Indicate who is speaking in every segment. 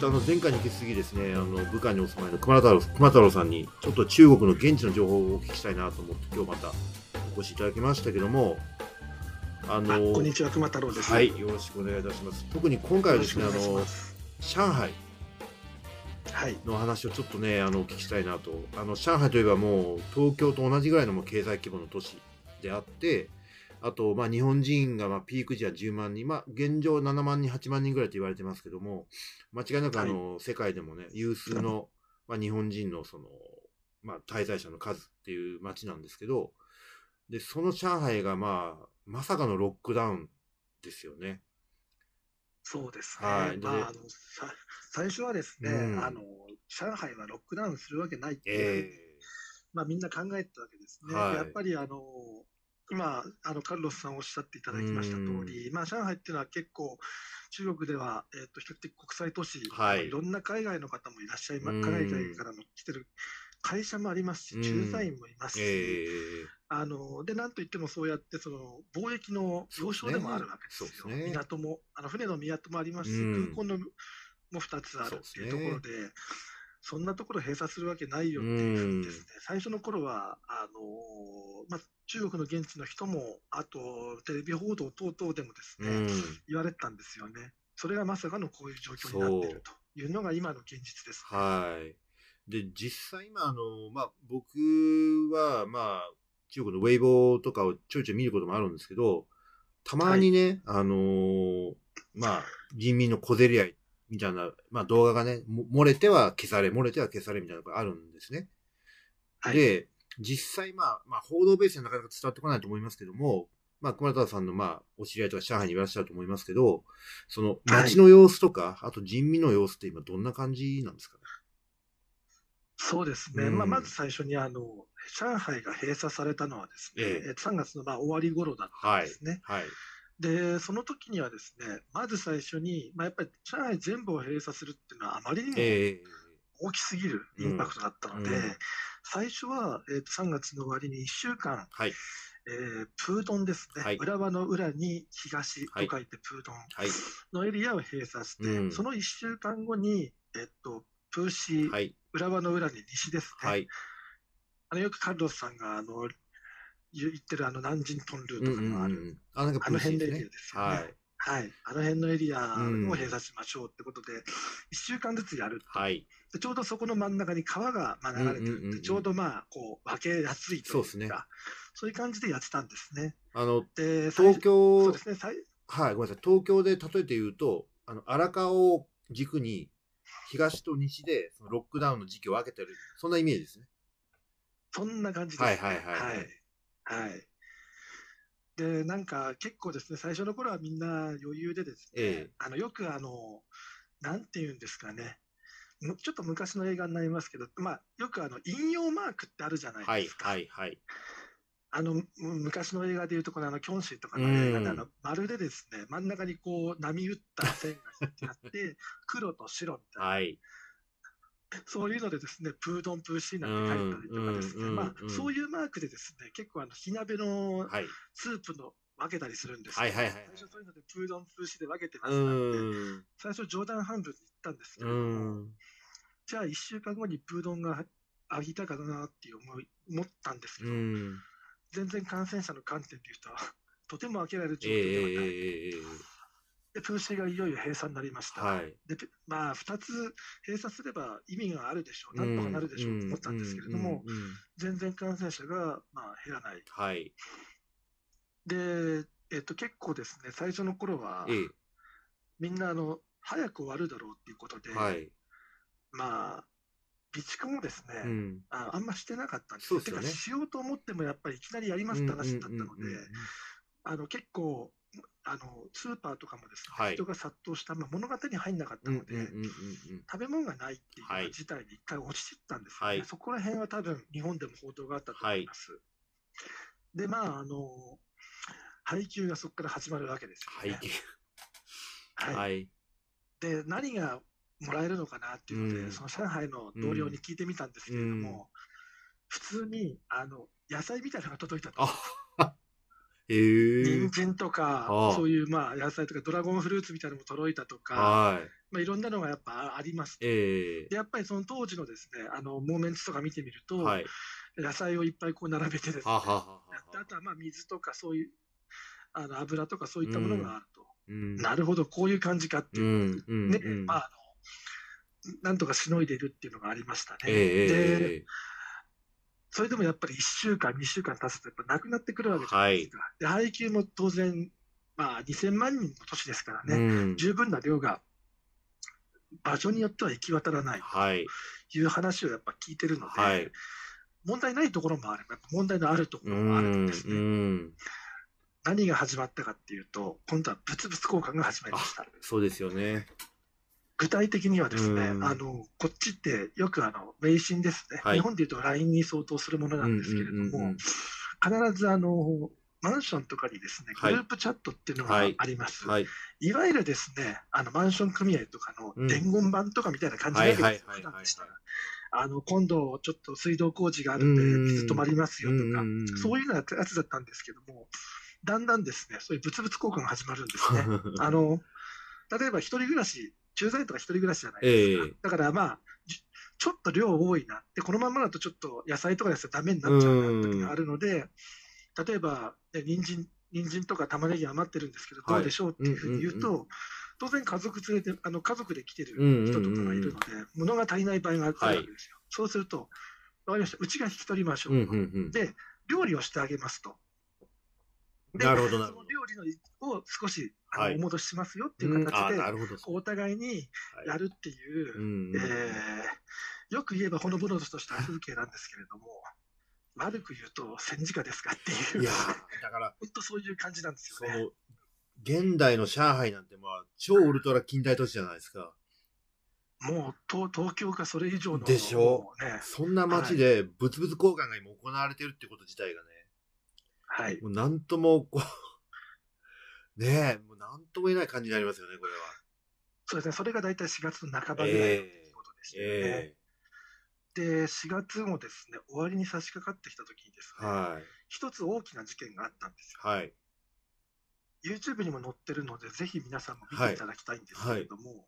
Speaker 1: とあの前回に引き続きですね、あの部下にお住まいの熊太郎熊太郎さんに、ちょっと中国の現地の情報をお聞きしたいなと思って、今日またお越しいただきましたけども、
Speaker 2: あのこんにちは、熊太郎です。
Speaker 1: はい、よろしくお願いいたします。特に今回はですね、あの上海の話をちょっとね、あのお聞きしたいなと。あの上海といえばもう東京と同じぐらいのも経済規模の都市であって、あと、まあ、日本人が、まあ、ピーク時は10万人、まあ、現状7万人、8万人ぐらいと言われてますけども、間違いなく、あの、はい、世界でもね、有数の、まあ、日本人の、その、まあ、滞在者の数っていう街なんですけど、で、その上海が、まあ、まさかのロックダウンですよね。
Speaker 2: そうですね。はい、まあ、あの最初はですね、うん、あの、上海はロックダウンするわけないってえー、まあ、みんな考えてたわけですね。はい、やっぱり、あの、今、あのカルロスさんおっしゃっていただきました通り、まあ、上海っていうのは結構、中国では、えーと、比較的国際都市、はい、いろんな海外の方もいらっしゃいます、海外からの来てる会社もありますし、駐在員もいますし、えー、あのでなんといってもそうやってその貿易の要衝でもあるわけですよ、ね、港もあの船の港もありますし、空港のも2つあるっていうところで。そんなところ閉鎖するわけないよっていうふうにですね、最初の頃は、あのまあ、中国の現地の人も、あとテレビ報道等々でもですね、言われてたんですよね。それがまさかのこういう状況になっているというのが今の現実です、
Speaker 1: ね、はい。で、実際今、あの、まあ、僕は、まあ、中国のウェイボーとかをちょいちょい見ることもあるんですけど、たまにね、はい、あのー、まあ、人民の小競り合いみたいな、まあ動画がね、漏れては消され、漏れては消されみたいなのがあるんですね。はい、で、実際まあ、まあ報道ベースでなかなか伝わってこないと思いますけども、まあ、熊田さんの、まあ、お知り合いとか上海にいらっしゃると思いますけど、その街の様子とか、はい、あと人民の様子って今どんな感じなんですかね？
Speaker 2: そうですね。うん、まあ、まず最初に、あの、上海が閉鎖されたのはですね、ええ、3月のまあ終わり頃だったんですね。はい、はいで、その時にはですね、まず最初に、まあ、やっぱり上海全部を閉鎖するっていうのはあまりにも大きすぎるインパクトだったので、えーうん、最初は、えー、と3月の終わりに1週間、はい、えー、プードンですね、はい、浦和の裏に東と書いてプードンのエリアを閉鎖して、はい、その1週間後に、えっ、と、プーシー、浦和の裏に西ですね。あのよくカルロスさんがあの言ってるあの南京トンルーとかもある、うんうんうん、あの辺のエリアですよね。はいはい。あの辺のエリアを閉鎖しましょうってことで、1週間ずつやる。はい。でちょうどそこの真ん中に川がまあ流れてるんで、ちょうどまあ、こう、分けやすいというか、そう、ね,、そういう感じでやってたんですね。
Speaker 1: あの、で東京、そうですね、はい、ごめんなさい。東京で例えて言うと、あの、荒川を軸に、東と西でそのロックダウンの時期を分けてる、そんなイメージですね。
Speaker 2: そんな感じです、ね。はいはいはい、はい。はいはい。で、なんか結構ですね、最初の頃はみんな余裕でですね、ええ、あのよくあの、なんていうんですかね、ちょっと昔の映画になりますけど、まあ、よくあの引用マークってあるじゃないですか。はい、はい、はい。あの昔の映画でいうと、このあのキョンシーとかの映画で、あのまるでですね真ん中にこう波打った線が引いてあって、黒と白みたいな、はい、そういうのでですね、プードンプーシーなんて書いたりとかですね、まあ、そういうマークでですね、結構あの、火鍋のスープの分けたりするんですけど、はいはいはい、最初そういうのでプードンプーシーで分けてますので、最初冗談半分に言ったんですけれども、じゃあ1週間後にプードンがあぎたかなって思い思ったんですけど、全然感染者の観点で言うと、とても開けられる状況ではない。えーで、プーシーがいよいよ閉鎖になりました。はい、で、まあ、2つ閉鎖すれば意味があるでしょう、なんとかなるでしょうと思ったんですけれども、全然感染者が、まあ、減らない。はい、で、えっと、結構ですね、最初の頃は、ええ、みんな、あの、早く終わるだろうっていうことで、はい、まあ、備蓄もですね、うん、ああんましてなかったんですよ。てか、しようと思ってもやっぱりいきなりやりますって話だったので、あの結構、あのスーパーとかもですね、はい、人が殺到した、まあ、物語に入んなかったので、食べ物がないっていう事態に一回落ちてったんですよね、はい、そこら辺は多分日本でも報道があったと思います。はい、で、まあ、あの、配給がそこから始まるわけですよ、ね。配給。はい。で、何がもらえるのかなっていうので、うん、その上海の同僚に聞いてみたんですけれども、うん、普通に、あの、野菜みたいなのが届いたと。えー、人参とか、そういうまあ野菜とか、ドラゴンフルーツみたいなのも届いたとか、まあ、いろんなのがやっぱあります、
Speaker 1: え
Speaker 2: ー、でやっぱりその当時のですねあのモーメンツとか見てみると、はい、野菜をいっぱいこう並べてですねあとはまあ水とかそういうあの油とかそういったものがあると、うん、なるほどこういう感じかっていう、うん、ね、まああのなんとかしのいでいるっていうのがありましたね。えー、でそれでもやっぱり1週間、2週間経つと、やっぱなくなってくるわけじゃないですか。はい、で配給も当然、まあ、2000万人の都市ですからね、うん、十分な量が場所によっては行き渡らないという話をやっぱ聞いてるので、はい、問題ないところもあれば、問題のあるところもあるんですね。何が始まったかっていうと、今度は物々交換が始まりました。
Speaker 1: そうですよね。
Speaker 2: 具体的にはですね、あのこっちってよくあの微信ですね、はい、日本でいうと LINE に相当するものなんですけれども、必ずあのマンションとかにですね、グループチャットっていうのがあります。はい、い。わゆるですね、あのマンション組合とかの伝言板とかみたいな感じで、普段でしたら、あの今度ちょっと水道工事があるんで水止まりますよとか、そういうようなやつだったんですけども、だんだんですね、そういう物々交換が始まるんですね。あの例えば一人暮らし、駐在とか一人暮らしじゃないですか。えー、だからまあ、ちょっと量多いな。で、このままだとちょっと野菜とかですとダメになっちゃうな時があるので、例えば、ね、人参人参とか玉ねぎ余ってるんですけど、どうでしょうっていうふうに言うと、当然家族連れて、あの家族で来てる人とかがいるので、物が足りない場合があるわけですよ。はい、そうすると、わかりました、うちが引き取りましょうと。で、料理をしてあげますと。
Speaker 1: なるほどな
Speaker 2: その料理のを少しあの、お戻ししますよっていう形で、お互いにやるっていう、はい、えー、よく言えばほのぼのとした風景なんですけれども、悪く言うと戦時下ですかっていう、いやだから本当そういう感じなんですよね。
Speaker 1: 現代の上海なんて、まあ、超ウルトラ近代都市じゃないですか。
Speaker 2: もう東東京かそれ以上の、
Speaker 1: でしょ？う、ね、そんな街で物々交換が今行われてるってこと自体がね、
Speaker 2: はい。
Speaker 1: もうなんともこう、ねえ、もうなんとも言えない感じになりますよね、これは。
Speaker 2: そうですね、それが大体4月の半ばぐらいのことでしたよね。えーで、4月もですね、終わりに差し掛かってきたときにですね、はい、一つ大きな事件があったんですよ。はい、YouTube にも載ってるので、ぜひ皆さんも見ていただきたいんですけれども、はい、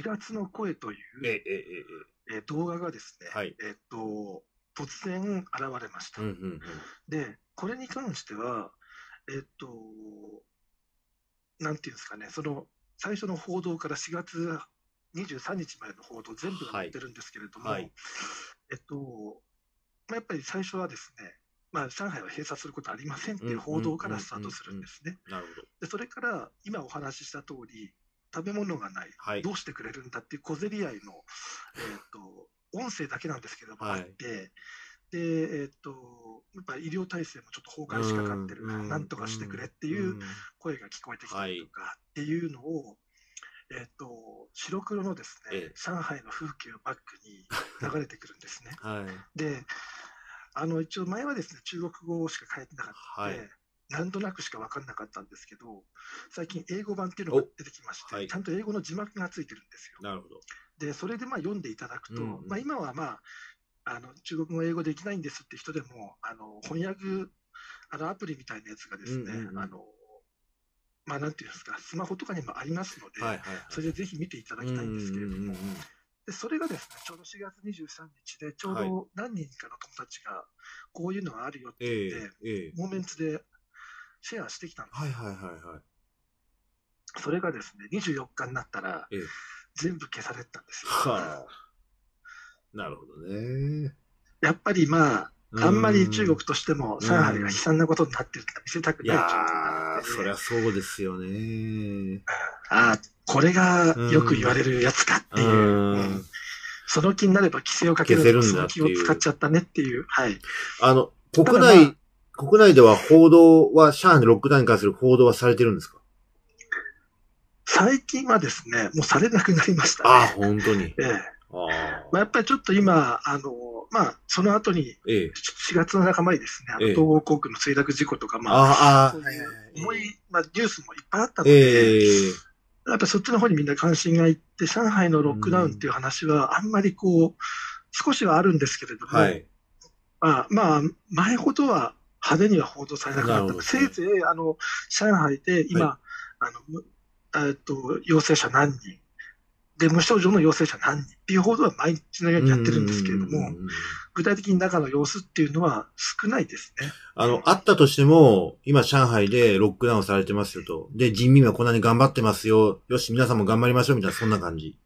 Speaker 2: 4月の声という、えええ動画がですね、はい、えっと、突然現れました。うんうんうん、で、これに関しては、えっと、なんていうんですかね、その最初の報道から4月23日までの報道全部が載ってるんですけれども、はい、えっと、まあ、やっぱり最初はですね、まあ、上海は閉鎖することありませんっていう報道からスタートするんですね。でそれから今お話しした通り、食べ物がない、はい、どうしてくれるんだっていう小競り合いの、えーと、音声だけなんですけども、あって、で、えーと、やっぱり医療体制もちょっと崩壊しかかってる、なんとかしてくれっていう声が聞こえてきたりとかっていうのを、えっ、と、白黒のですね、ええ、上海の風景をバックに 流れてくるんですね。はい、で、あの、一応前はですね、中国語しか書いてなかったので、はい、なんとなくしか分かんなかったんですけど、最近英語版っていうのが出てきまして、はい、ちゃんと英語の字幕がついてるんですよ。なるほど。で、それでまあ読んでいただくと、うんうん、まあ今はまあ、あの中国語、英語できないんですって人でも、あの翻訳あのアプリみたいなやつがですね、うんうんうん、あのまあ、なんていうんですか、スマホとかにもありますので、はいはいはい、それでぜひ見ていただきたいんですけれども、でそれがですね、ちょうど4月23日で、ちょうど何人かの友達が、こういうのがあるよって言って、はいモーメンツでシェアしてきたんです。はいはいはいはい。それがですね、24日になったら、えー、全部消されたんですよ。は
Speaker 1: あ、なるほどね。
Speaker 2: やっぱりまあ、あんまり中国としても上海が悲惨なことになってるって見せたくない状況
Speaker 1: なので、そりゃそうですよね。
Speaker 2: ああ、これがよく言われるやつかっていう。うん、その気になれば規制をかけるんだその気を使っちゃったねっていう。はい。
Speaker 1: あの、国内、まあ、国内では報道は、上海のロックダウンに関する報道はされてるんですか？
Speaker 2: 最近はですね、もうされなくなりました、
Speaker 1: ね、ああ、本当に。ええ。
Speaker 2: あまあ、やっぱりちょっと今、あの、まあ、その後に、4月の半ばにですね、あの東方航空の墜落事故とか、まあ、重い、まあ、ニュースもいっぱいあったので、やっぱそっちの方にみんな関心がいって、上海のロックダウンっていう話は、あんまりこう、少しはあるんですけれども、はい、まあ、まあ、前ほどは派手には報道されなくなった。せいぜい、あの、上海で今、はい、あの、えっと、陽性者何人、で、無症状の陽性者何人？っていう報道は毎日のようにやってるんですけれども、具体的に中の様子っていうのは少ないですね。
Speaker 1: あの、あったとしても、今上海でロックダウンされてますよと。で、人民はこんなに頑張ってますよ。よし、皆さんも頑張りましょうみたいな、そんな感じ。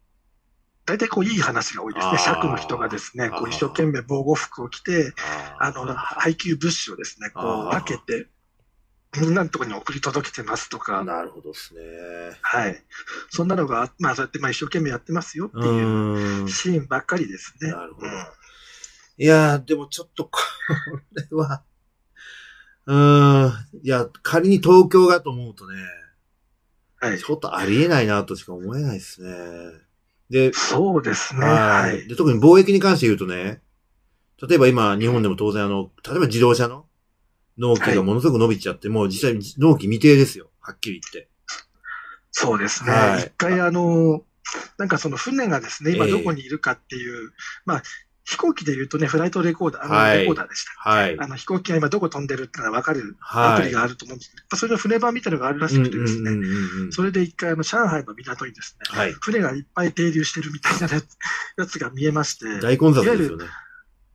Speaker 2: 大体こういい話が多いですね。尺の人がですね、こう一生懸命防護服を着て、あの、配給物資をですね、こう分けて、みんなのところに送り届けてますとか。
Speaker 1: なるほどですね。
Speaker 2: はい。そんなのが、まあ、そうやってまあ一生懸命やってますよっていうシーンばっかりですね。なるほど。うん、
Speaker 1: いやでもちょっと、これは、うん、いや、仮に東京がと思うとね、はい。ちょっとありえないなとしか思えないですね。
Speaker 2: で、そうですね。は
Speaker 1: い。で特に貿易に関して言うとね、例えば今、日本でも当然あの、例えば自動車の納期がものすごく伸びちゃって、はい、もう実際納期未定ですよ。はっきり言って。
Speaker 2: そうですね。はい、一回あの、なんかその船がですね、今どこにいるかっていう、えー、まあ、飛行機で言うとね、フライトレコーダー、あの、はい、レコーダーでした。はい。あの、飛行機が今どこ飛んでるってのが分かるアプリがあると思うんですけど、はい、それの船版みたいなのがあるらしくてですね、それで一回、あの、上海の港にですね、はい、船がいっぱい停留してるみたいなやつが見えまして、
Speaker 1: 大混雑ですよね。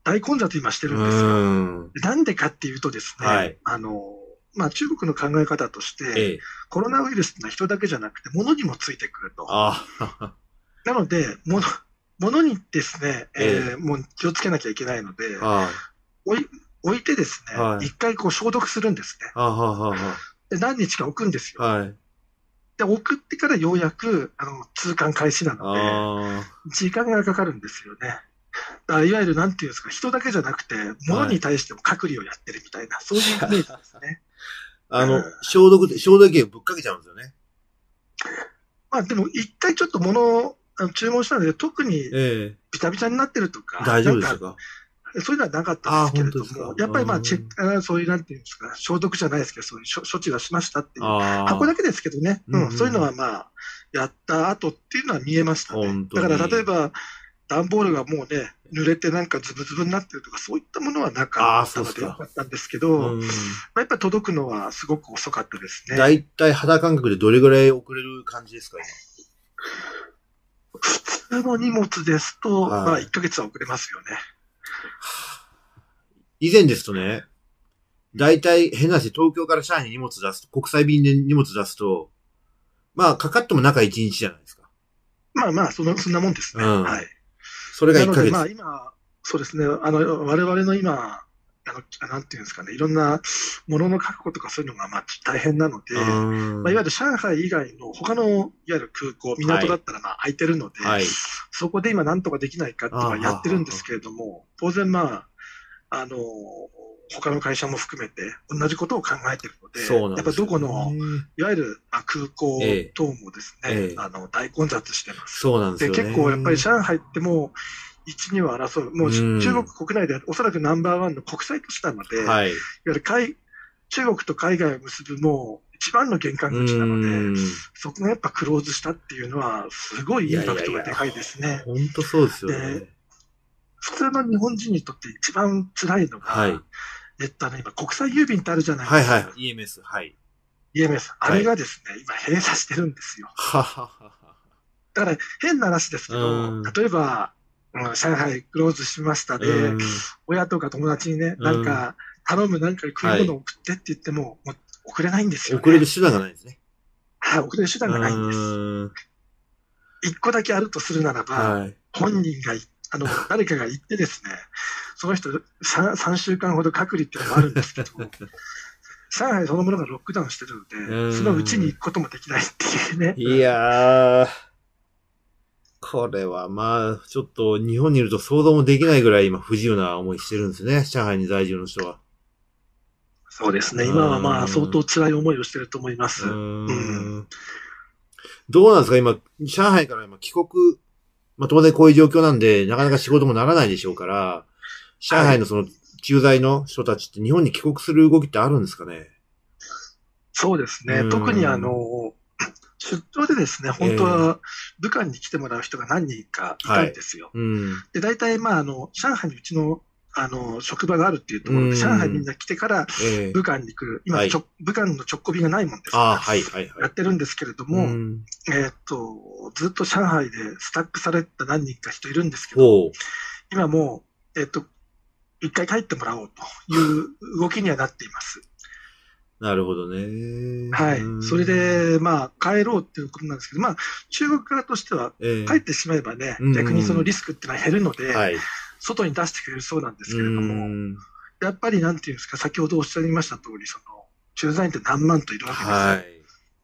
Speaker 2: 大混雑今してるんですよ。なんでかっていうとですね、はい、あの、まあ、中国の考え方として、ええ、コロナウイルスってのは人だけじゃなくて、物にもついてくると。なので、物、物にですね、ええー、もう気をつけなきゃいけないので、置い置いてですね、はい、一回こう消毒するんですね。で何日か置くんですよ。はい、で、送ってからようやくあの通関開始なので、時間がかかるんですよね。いわゆるなんていうんですか、人だけじゃなくて、物に対しても隔離をやってるみたいな、はい、そういうイメージですね。
Speaker 1: あの、うん、消毒で、消毒液をぶっかけちゃうんですよね。
Speaker 2: まあでも、一回ちょっと物あの注文したので、特にビタビタになってるとか、
Speaker 1: 大丈夫ですか
Speaker 2: そういうのはなかったんですけれども、やっぱりまあチェック、そういうなんていうんですか、消毒じゃないですけど、そういう処置はしましたっていう、箱だけですけどね、うん、そういうのはまあ、やった後っていうのは見えましたね。だから例えば、段ボールがもうね、濡れてなんかズブズブになってるとか、そういったものはなかったのでよかったんですけど、うん、まあ、やっぱり届くのはすごく遅かったですね。
Speaker 1: 大体肌感覚でどれぐらい遅れる感じですか、
Speaker 2: 普通の荷物ですと、はい、まあ1ヶ月は遅れますよね。
Speaker 1: 以前ですとね、大体変な話、東京から上海に荷物出すと、国際便で荷物出すと、まあかかっても中1日じゃないですか。
Speaker 2: まあまあ、そのそんなもんですね。うん、はい。
Speaker 1: それが1ヶ月。
Speaker 2: まあ今、そうですね、あの、我々の今、あの、なんていうんですかね、いろんなものの確保とかそういうのがまあ大変なので、まあ、いわゆる上海以外の他のいわゆる空港、港だったらまあ空いてるので、はい、そこで今なんとかできないかっていうのはやってるんですけれども、当然まあ、あの、他の会社も含めて同じことを考えてるので、でやっぱどこの、いわゆる空港等もですね、ええ。あの大混雑してます。
Speaker 1: そうなんです
Speaker 2: で結構やっぱり上海ってもう、1、2を争う、もう中国国内でおそらくナンバーワンの国際都市なので、はい、いわゆる海中国と海外を結ぶもう一番の玄関口なので、そこがやっぱクローズしたっていうのは、すごいインパクトがでかいですね。
Speaker 1: 本当そうですよね。
Speaker 2: 普通の日本人にとって一番辛いのが、はい、えっと、ね、今、国際郵便ってあるじゃないですか。はいはい、
Speaker 1: EMS。はい。
Speaker 2: EMS。あれがですね、はい、今閉鎖してるんですよ。はははだから、変な話ですけど、例えば、うん、上海クローズしましたで、親とか友達にね、なんか、頼むなんか食い物を送ってって言っても、もう送れないんですよ、
Speaker 1: ね、送れる手段がないですね。
Speaker 2: はい、送れる手段がないんです。一個だけあるとするならば、はい、本人があの、誰かが行ってですね、その人3、3週間ほど隔離っていうのもあるんですけど、上海そのものがロックダウンしてるので、そのうちに行くこともできないっていうね。
Speaker 1: いやー、これはまあ、ちょっと日本にいると想像もできないぐらい今不自由な思いしてるんですね、上海に在住の人は。
Speaker 2: そうですね、今はまあ相当辛い思いをしてると思います。うん。うん。
Speaker 1: どうなんですか？今、上海から今帰国まあ当然こういう状況なんで、なかなか仕事もならないでしょうから、上海のその駐在の人たちって日本に帰国する動きってあるんですかね？
Speaker 2: そうですね。特にあの、出張でですね、本当は武漢に来てもらう人が何人かいたんですよ。はい。うん、で、大体、まあ、あの、上海にうちのあの、職場があるっていうところで、上海みんな来てから、武漢に来る、今、ちょ武漢の直行便がないもんですから、はいはいはい、やってるんですけれども、えっと、ずっと上海でスタックされた何人か人いるんですけど、今もう、えっと、一回帰ってもらおうという動きにはなっています。
Speaker 1: なるほどね。
Speaker 2: はい。それで、まあ、帰ろうっていうことなんですけど、まあ、中国側としては、帰ってしまえばね、えー、逆にそのリスクってのは減るので、はい、外に出してくれるそうなんですけれども、やっぱりなんていうんですか、先ほどおっしゃいました通り、その、駐在員って何万といるわけですよ。はい、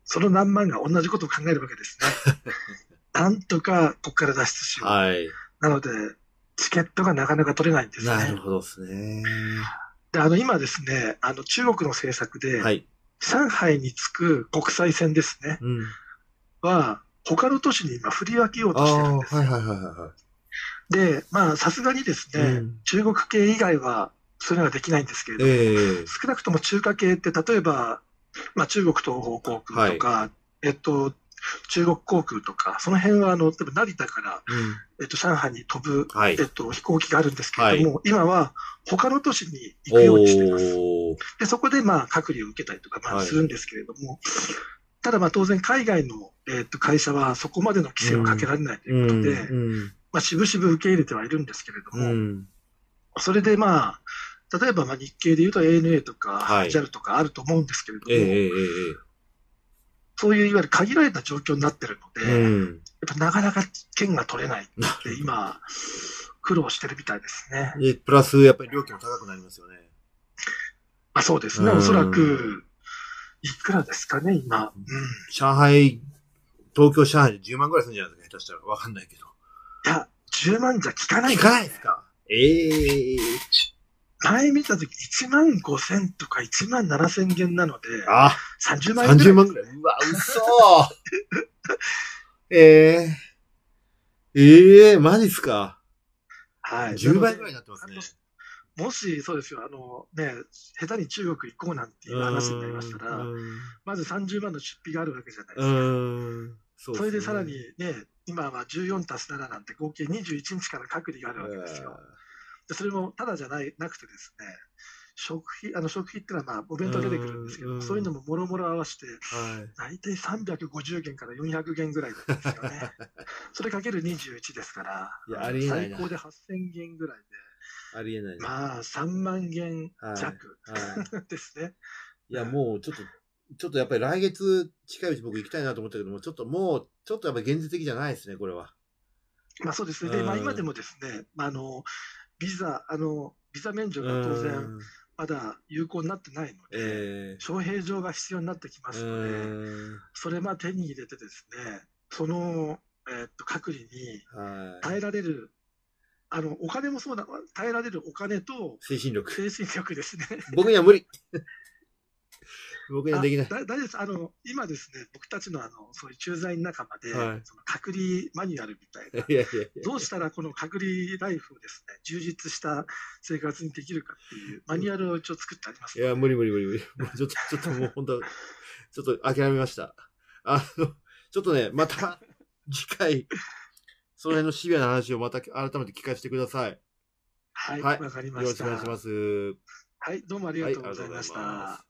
Speaker 2: その何万が同じことを考えるわけですね。なんとかここから脱出しよう。はい、なので、チケットがなかなか取れないんですね。
Speaker 1: なるほどですね。
Speaker 2: で、あの、今ですね、あの、中国の政策で、はい、上海に着く国際線ですね、うん、は、他の都市に今振り分けようとしてるんですはいはいはいはい。で、まあ、さすがにですね、うん、中国系以外は、そういうのはできないんですけれども、えー、少なくとも中華系って、例えば、まあ、中国東方航空とか、はい、えっと、中国航空とか、その辺はあの、成田から、うん、えっと、上海に飛ぶ、はい、えっと、飛行機があるんですけれども、はい、今は他の都市に行くようにしています。で、そこでまあ、隔離を受けたりとか、まあ、するんですけれども、はい、ただまあ、当然海外の、えっと、会社はそこまでの規制をかけられないということで、うんうん、まあ、しぶしぶ受け入れてはいるんですけれども、うん、それでまあ、例えばまあ日系でいうと ANA とか JAL とかあると思うんですけれども、えーえーそういういわゆる限られた状況になってるので、うん、やっぱなかなか券が取れないって今、苦労してるみたいですね。
Speaker 1: プラス、やっぱり料金も高くなりますよね。
Speaker 2: あそうですね、うん、おそらく、いくらですかね、今。
Speaker 1: うん、上海、東京、上海で10万ぐらいするんじゃないですか、下手したら。わかんないけど。
Speaker 2: いや、10万じゃ効かない、
Speaker 1: ね。効かないですか？ええー、
Speaker 2: 前見たとき1万5千とか1万7千元なので、
Speaker 1: あ
Speaker 2: 30万円ぐらい。
Speaker 1: 30万ぐらい。うわ、嘘ええー、ええー、マジっすか？
Speaker 2: はい。
Speaker 1: 10倍ぐらいになってますね。
Speaker 2: もし、そうですよ、あのね、下手に中国行こうなんていう話になりましたら、まず30万の出費があるわけじゃないですか。そ、ね、れでさらにね、今は14足す7なんて合計21日から隔離があるわけですよ。でそれもただじゃないなくてですね、食費、あの食費っていうのはまあお弁当出てくるんですけど、そういうのももろもろ合わせて、大体350元から400元ぐらいなんですよね。それかける21ですから、最高で8000元ぐらいで、
Speaker 1: ありえない、
Speaker 2: まあ3万元弱、はい、ですね。
Speaker 1: いや、もうちょっと、ちょっとやっぱり来月近いうち僕行きたいなと思ったけども、ちょっともう、ちょっとやっぱり現実的じゃないですね、これは。
Speaker 2: まあそうですね。で、まあ今でもですね、あの、ビザ、あの、ビザ免除が当然、まだ有効になってないので、えー、招聘状が必要になってきますので、えー、それまあ手に入れてですね、その、えー、っと隔離に耐えられる、はい、あの、お金もそうだ、耐えられるお金と、
Speaker 1: 精神力。
Speaker 2: 精神力ですね。
Speaker 1: 僕には無理。僕にはできない。
Speaker 2: だ大です。あの、今ですね、僕たちのあの、そういう駐在員仲間で、はい、その隔離マニュアルみたいな、いやいやいやどうしたらこの隔離ライフをですね、充実した生活にできるかっていうマニュアルを一応作ってあります、
Speaker 1: ね、いや、無理無理無理無理。ちょっと、ちょっともう本当、ちょっと諦めました。あの、ちょっとね、また、次回、その辺のシビアな話をまた改めて聞かせてください。
Speaker 2: はい、わ、はい、かりました。よろしくお
Speaker 1: 願いします。
Speaker 2: はい、どうもありがとうございました。はい